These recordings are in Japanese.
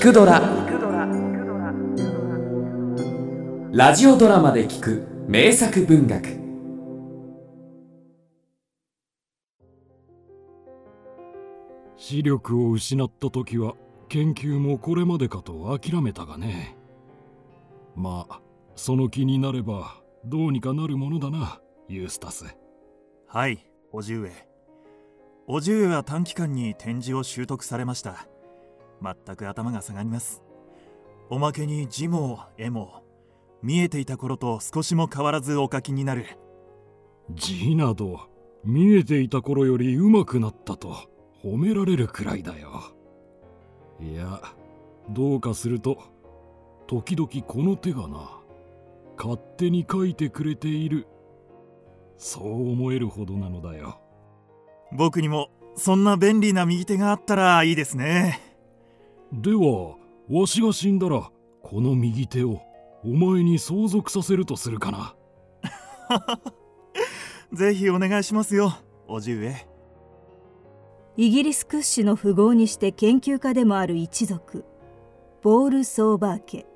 聞くドラ」ラジオドラマで聞く名作文学。視力を失った時は研究もこれまでかと諦めたがね。まあその気になればどうにかなるものだなユースタス。はい叔父上。叔父上は短期間に展示を習得されました全く頭が下がります。おまけに字も絵も見えていた頃と少しも変わらずお書きになる。字など見えていた頃より上手くなったと褒められるくらいだよ。いやどうかすると時々この手がな勝手に書いてくれている。そう思えるほどなのだよ。僕にもそんな便利な右手があったらいいですねではわしが死んだらこの右手をお前に相続させるとするかな。ぜひお願いしますよ叔父上。イギリス屈指の富豪にして研究家でもある一族ボール・ソーバー家。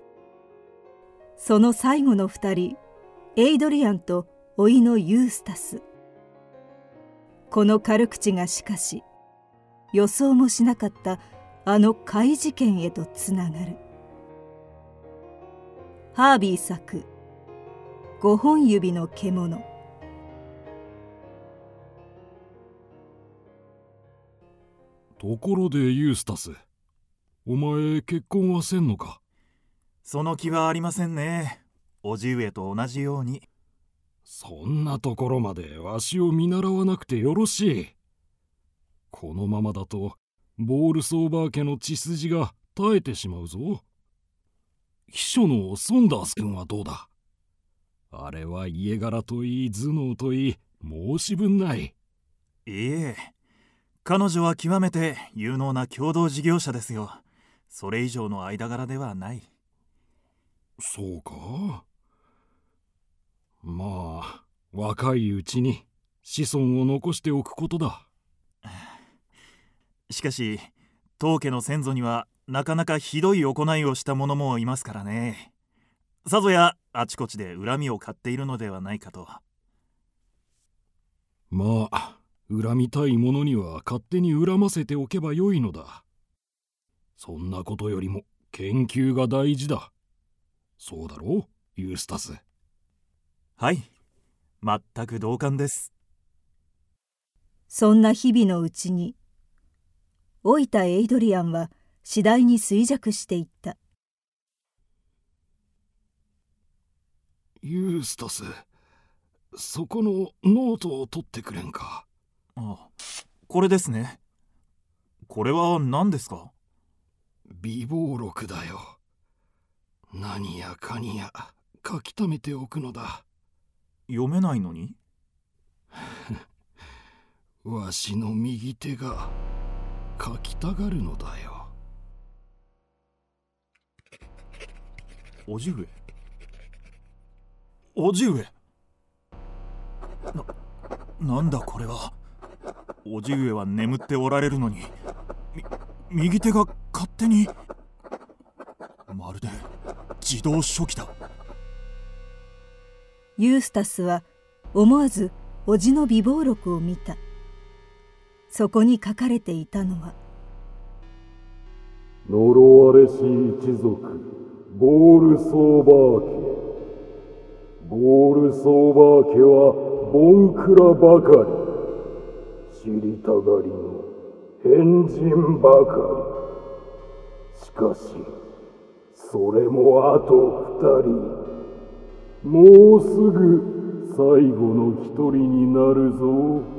その最後の二人エイドリアンと甥のユースタス。この軽口がしかし予想もしなかったあの怪事件へとつながる。ハービー作「五本指の獣」ところでユースタスお前結婚はせんのか？その気はありませんね。叔父上と同じように。そんなところまでわしを見習わなくてよろしい。このままだとボールソーバー家の血筋が絶えてしまうぞ。秘書のソンダース君はどうだ？あれは家柄といい頭脳といい申し分ない。いえ。彼女は極めて有能な共同事業者ですよ。それ以上の間柄ではない。そうか？まあ若いうちに子孫を残しておくことだしかし当家の先祖にはなかなかひどい行いをした者もいますからね。さぞやあちこちで恨みを買っているのではないかと。まあ恨みたい者には勝手に恨ませておけばよいのだ。そんなことよりも研究が大事だ。そうだろうユースタス。はい。全く同感です。そんな日々のうちに老いたエイドリアンは次第に衰弱していった。ユースタスそこのノートを取ってくれんか？あこれですね。これは何ですか？備忘録だよ。何やかにや書き溜めておくのだ。読めないのに？わしの右手が書きたがるのだよ。叔父上。叔父上。ななんだこれは。叔父上は眠っておられるのにみ右手が勝手に。まるで自動書記だ。ユースタスは思わず叔父の備忘録を見た。そこに書かれていたのは。呪われし一族ボールソーバー家。ボールソーバー家はボンクラばかり。知りたがりの変人ばかり。しかしそれもあと二人。もうすぐ最後の一人になるぞ。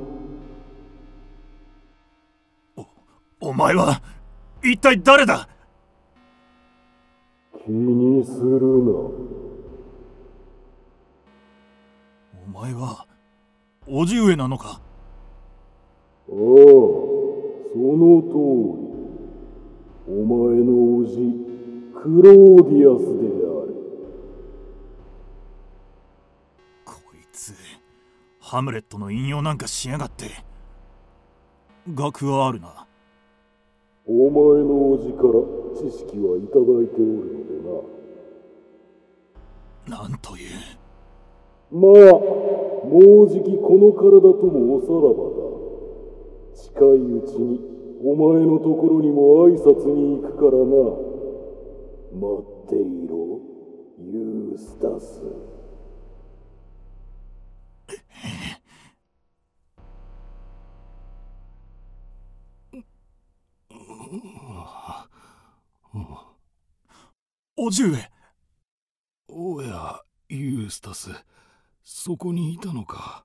お前は一体誰だ？気にするなお前は叔父上なのか？ああその通り。お前の叔父クローディアスである。こいつハムレットの引用なんかしやがって。学はあるなお前の叔父から知識はいただいておるのでな。なんという。まあもうじきこの体ともおさらばだ。近いうちにお前のところにも挨拶に行くからな。待っていろユースタスおじゅえおやユースタスそこにいたのか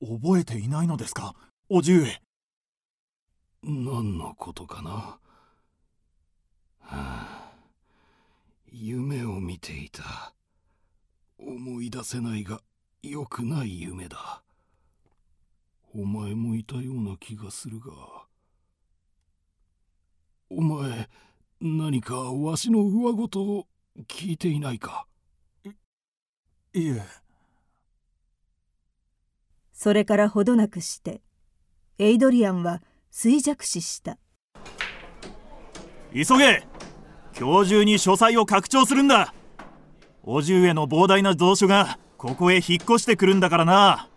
覚えていないのですかおじゅえ何のことかな、はあ、夢を見ていた思い出せないが良くない夢だお前もいたような気がするがお前何かわしの上ごとを聞いていないか？いえ。それからほどなくしてエイドリアンは衰弱死した。急げ！今日中に書斎を拡張するんだ！お重への膨大な蔵書がここへ引っ越してくるんだからな。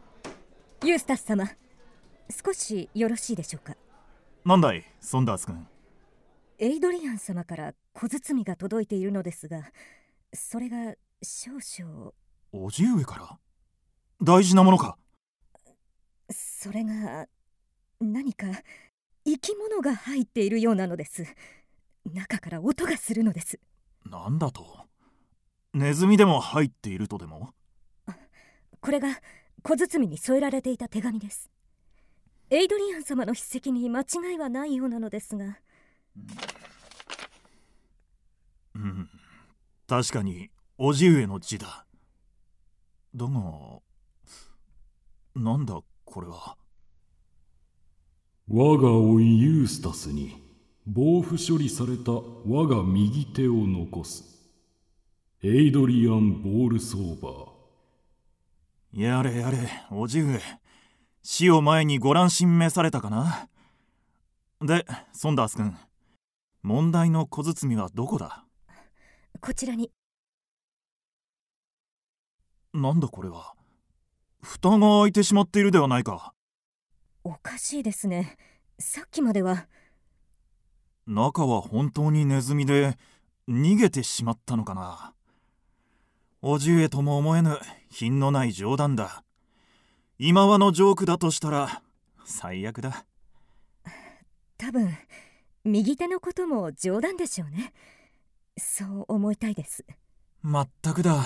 ユースタス様少しよろしいでしょうか？なんだいソンダース君エイドリアン様から小包が届いているのですがそれが少々。おじ上から大事なものか？それが何か生き物が入っているようなのです。中から音がするのです。なんだと？ネズミでも入っているとでも？これが小包に添えられていた手紙です。エイドリアン様の筆跡に間違いはないようなのですがうん。確かにおじ上の字だ。だがなんだこれは？我が甥ユースタスに防腐処理された我が右手を残す。エイドリアン・ボールソーバー。やれやれおじ上。死を前にご乱心召されたかな？でソンダース君問題の小包はどこだ？こちらに。なんだこれは？蓋が開いてしまっているではないか。おかしいですね。さっきまでは。中は本当にネズミで逃げてしまったのかな。おじえとも思えぬ品のない冗談だ。今はのジョークだとしたら最悪だ。多分右手のことも冗談でしょうね。そう思いたいです。まったくだ。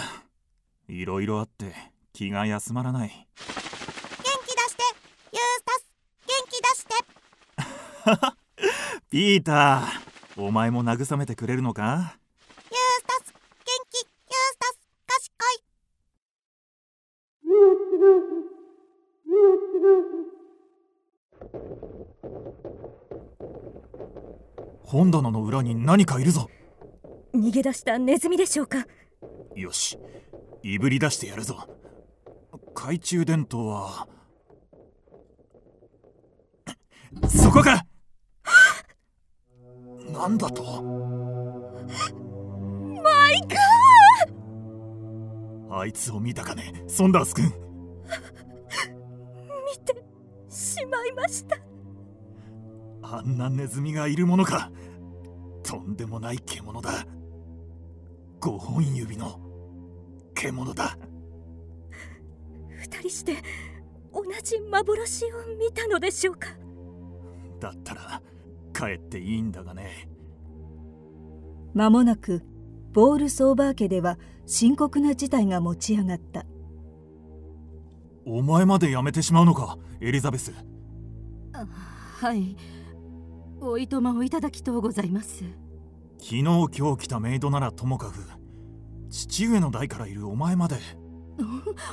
いろいろあって気が休まらない。元気出してユースタス元気出して。ピーターお前も慰めてくれるのか？本棚の裏に何かいるぞ。逃げ出したネズミでしょうか。よしいぶり出してやるぞ。懐中電灯は。そこかなんだと。マイカー！あいつを見たかね。ソンダース君。見てしまいましたあんなネズミがいるものか。とんでもない獣だ。5本指の獣だ。二人して同じ幻を見たのでしょうか。だったら帰っていいんだがね。間もなくボールソーバー家では深刻な事態が持ち上がった。お前まで辞めてしまうのかエリザベス。はいおいとまをいただきとうございます。昨日今日来たメイドならともかく父上の代からいるお前まで。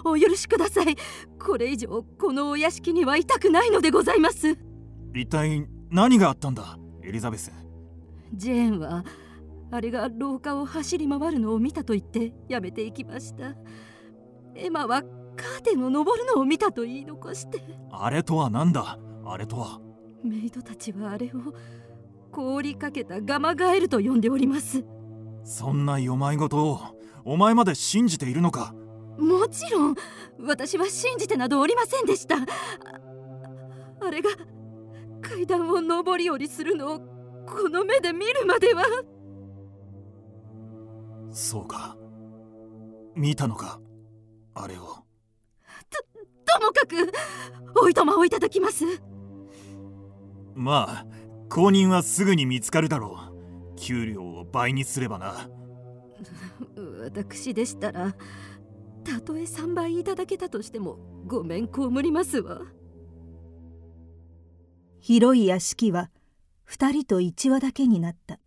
お許しください。これ以上このお屋敷にはいたくないのでございます。一体何があったんだエリザベス。ジェーンはあれが廊下を走り回るのを見たと言ってやめていきました。エマはカーテンを登るのを見たと言い残して。あれとは何だあれとはメイドたちはあれを凍りかけたガマガエルと呼んでおります。そんなよまいごとをお前まで信じているのか？もちろん私は信じてなどおりませんでした。ああれが階段を上り下りするのをこの目で見るまでは。そうか。見たのか？あれを。ともかくおいとまをいただきますまあ公認はすぐに見つかるだろう。給料を倍にすればな。私でしたらたとえ3倍いただけたとしてもごめん被りますわ。広い屋敷は二人と一羽だけになった。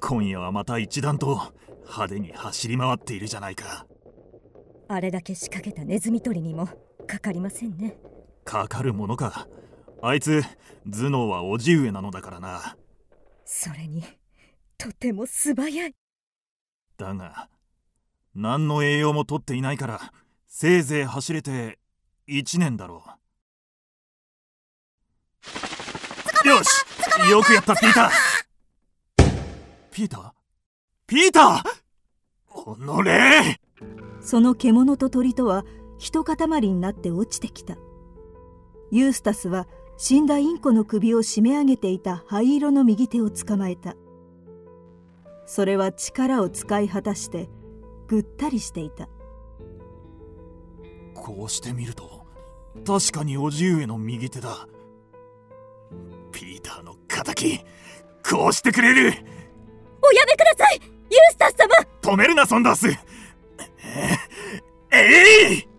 今夜はまた一段と派手に走り回っているじゃないか。あれだけ仕掛けたネズミ捕りにもかかりませんね。かかるものか。あいつ頭脳は叔父上なのだからな。それにとても素早い。だが何の栄養もとっていないからせいぜい走れて1年だろう。よしよくやったピーター。ピーター？ピーター？おのれその獣と鳥とは一塊になって落ちてきた。ユースタスは死んだインコの首を締め上げていた灰色の右手を捕まえた。それは力を使い果たしてぐったりしていた。こうしてみると確かに叔父上の右手だ。ピーターの敵こうしてくれる。おやめくださいユースタス様。止めるなソンダース。ええい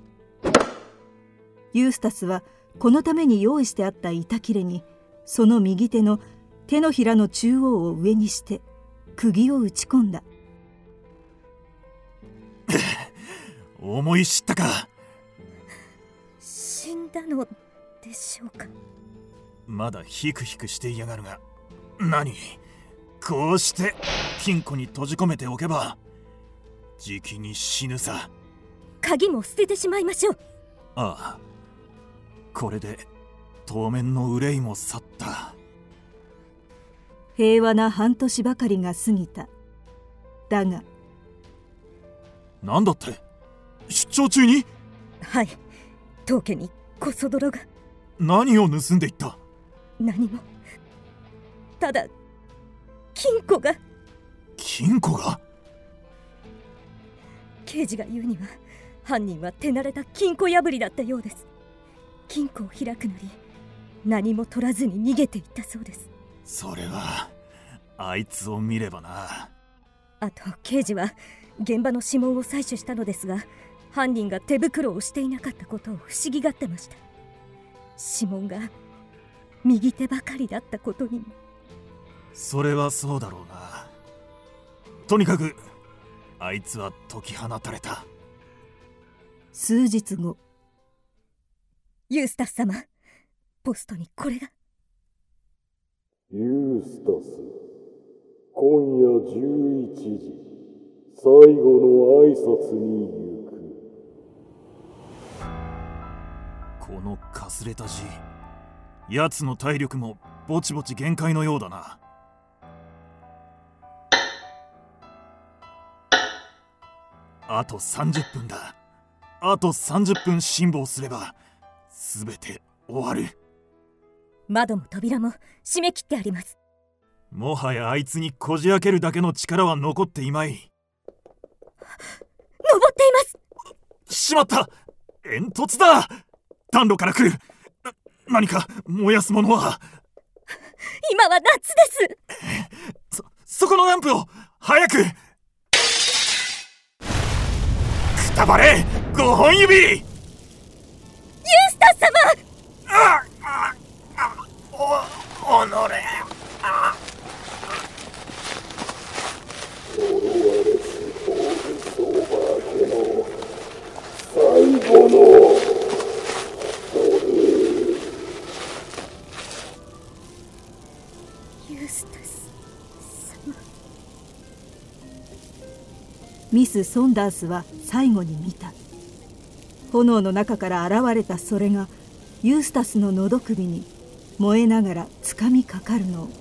ユースタスはこのために用意してあった板切れにその右手の手のひらの中央を上にして釘を打ち込んだ。思い知ったか。死んだのでしょうか？まだヒクヒクしていやがるが。何？こうして金庫に閉じ込めておけばじきに死ぬさ。鍵も捨ててしまいましょう。ああこれで当面の憂いも去った。平和な半年ばかりが過ぎた。だが。何だって？出張中に？はい。当家にこそ泥が。何を盗んでいった？何も。ただ金庫が。金庫が？刑事が言うには犯人は手慣れた金庫破りだったようです金庫を開くなり何も取らずに逃げていったそうです。それはあいつを見ればな。あと刑事は現場の指紋を採取したのですが犯人が手袋をしていなかったことを不思議がってました。指紋が右手ばかりだったことに。もそれはそうだろうな。とにかくあいつは解き放たれた。数日後ユースタス様。ポストにこれが。ユースタス。今夜11時。最後の挨拶に行く。このかすれた字奴の体力もぼちぼち限界のようだな。あと30分だ。あと30分辛抱すれば全て終わる。窓も扉も閉め切ってあります。もはやあいつにこじ開けるだけの力は残っていまい。登っています。しまった。煙突だ。暖炉から来る。な何か燃やすものは。今は夏です。そそこのランプを早く。くたばれ5本指ミス・ソンダースは最後に見た。炎の中から現れたそれがユースタスの喉首に燃えながらつかみかかるのを。